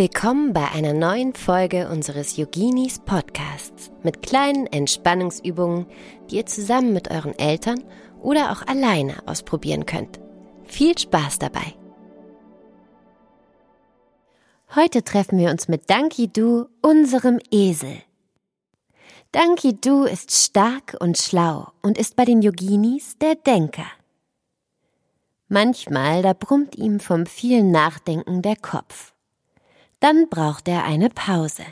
Willkommen bei einer neuen Folge unseres Yoginis Podcasts mit kleinen Entspannungsübungen, die ihr zusammen mit euren Eltern oder auch alleine ausprobieren könnt. Viel Spaß dabei! Heute treffen wir uns mit Danki Du, unserem Esel. Danki Du ist stark und schlau und ist bei den Yoginis der Denker. Manchmal, da brummt ihm vom vielen Nachdenken der Kopf. Dann braucht er eine Pause.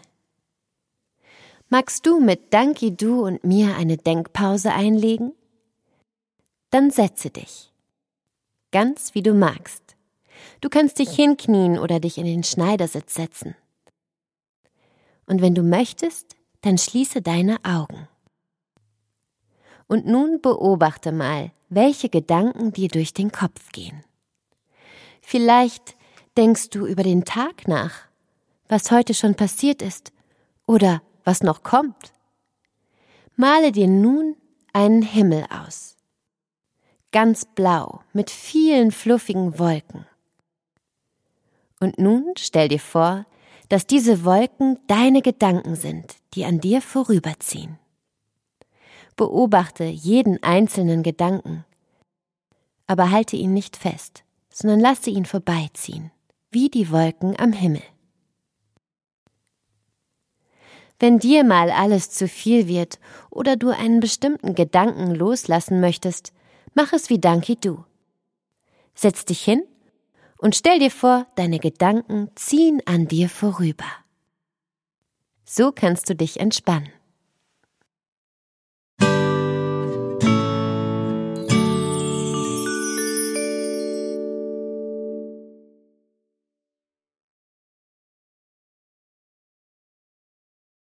Magst du mit Danki Du und mir eine Denkpause einlegen? Dann setze dich. Ganz wie du magst. Du kannst dich hinknien oder dich in den Schneidersitz setzen. Und wenn du möchtest, dann schließe deine Augen. Und nun beobachte mal, welche Gedanken dir durch den Kopf gehen. Vielleicht denkst du über den Tag nach, was heute schon passiert ist oder was noch kommt. Male dir nun einen Himmel aus. Ganz blau mit vielen fluffigen Wolken. Und nun stell dir vor, dass diese Wolken deine Gedanken sind, die an dir vorüberziehen. Beobachte jeden einzelnen Gedanken, aber halte ihn nicht fest, sondern lasse ihn vorbeiziehen, wie die Wolken am Himmel. Wenn dir mal alles zu viel wird oder du einen bestimmten Gedanken loslassen möchtest, mach es wie Danki Du. Setz dich hin und stell dir vor, deine Gedanken ziehen an dir vorüber. So kannst du dich entspannen.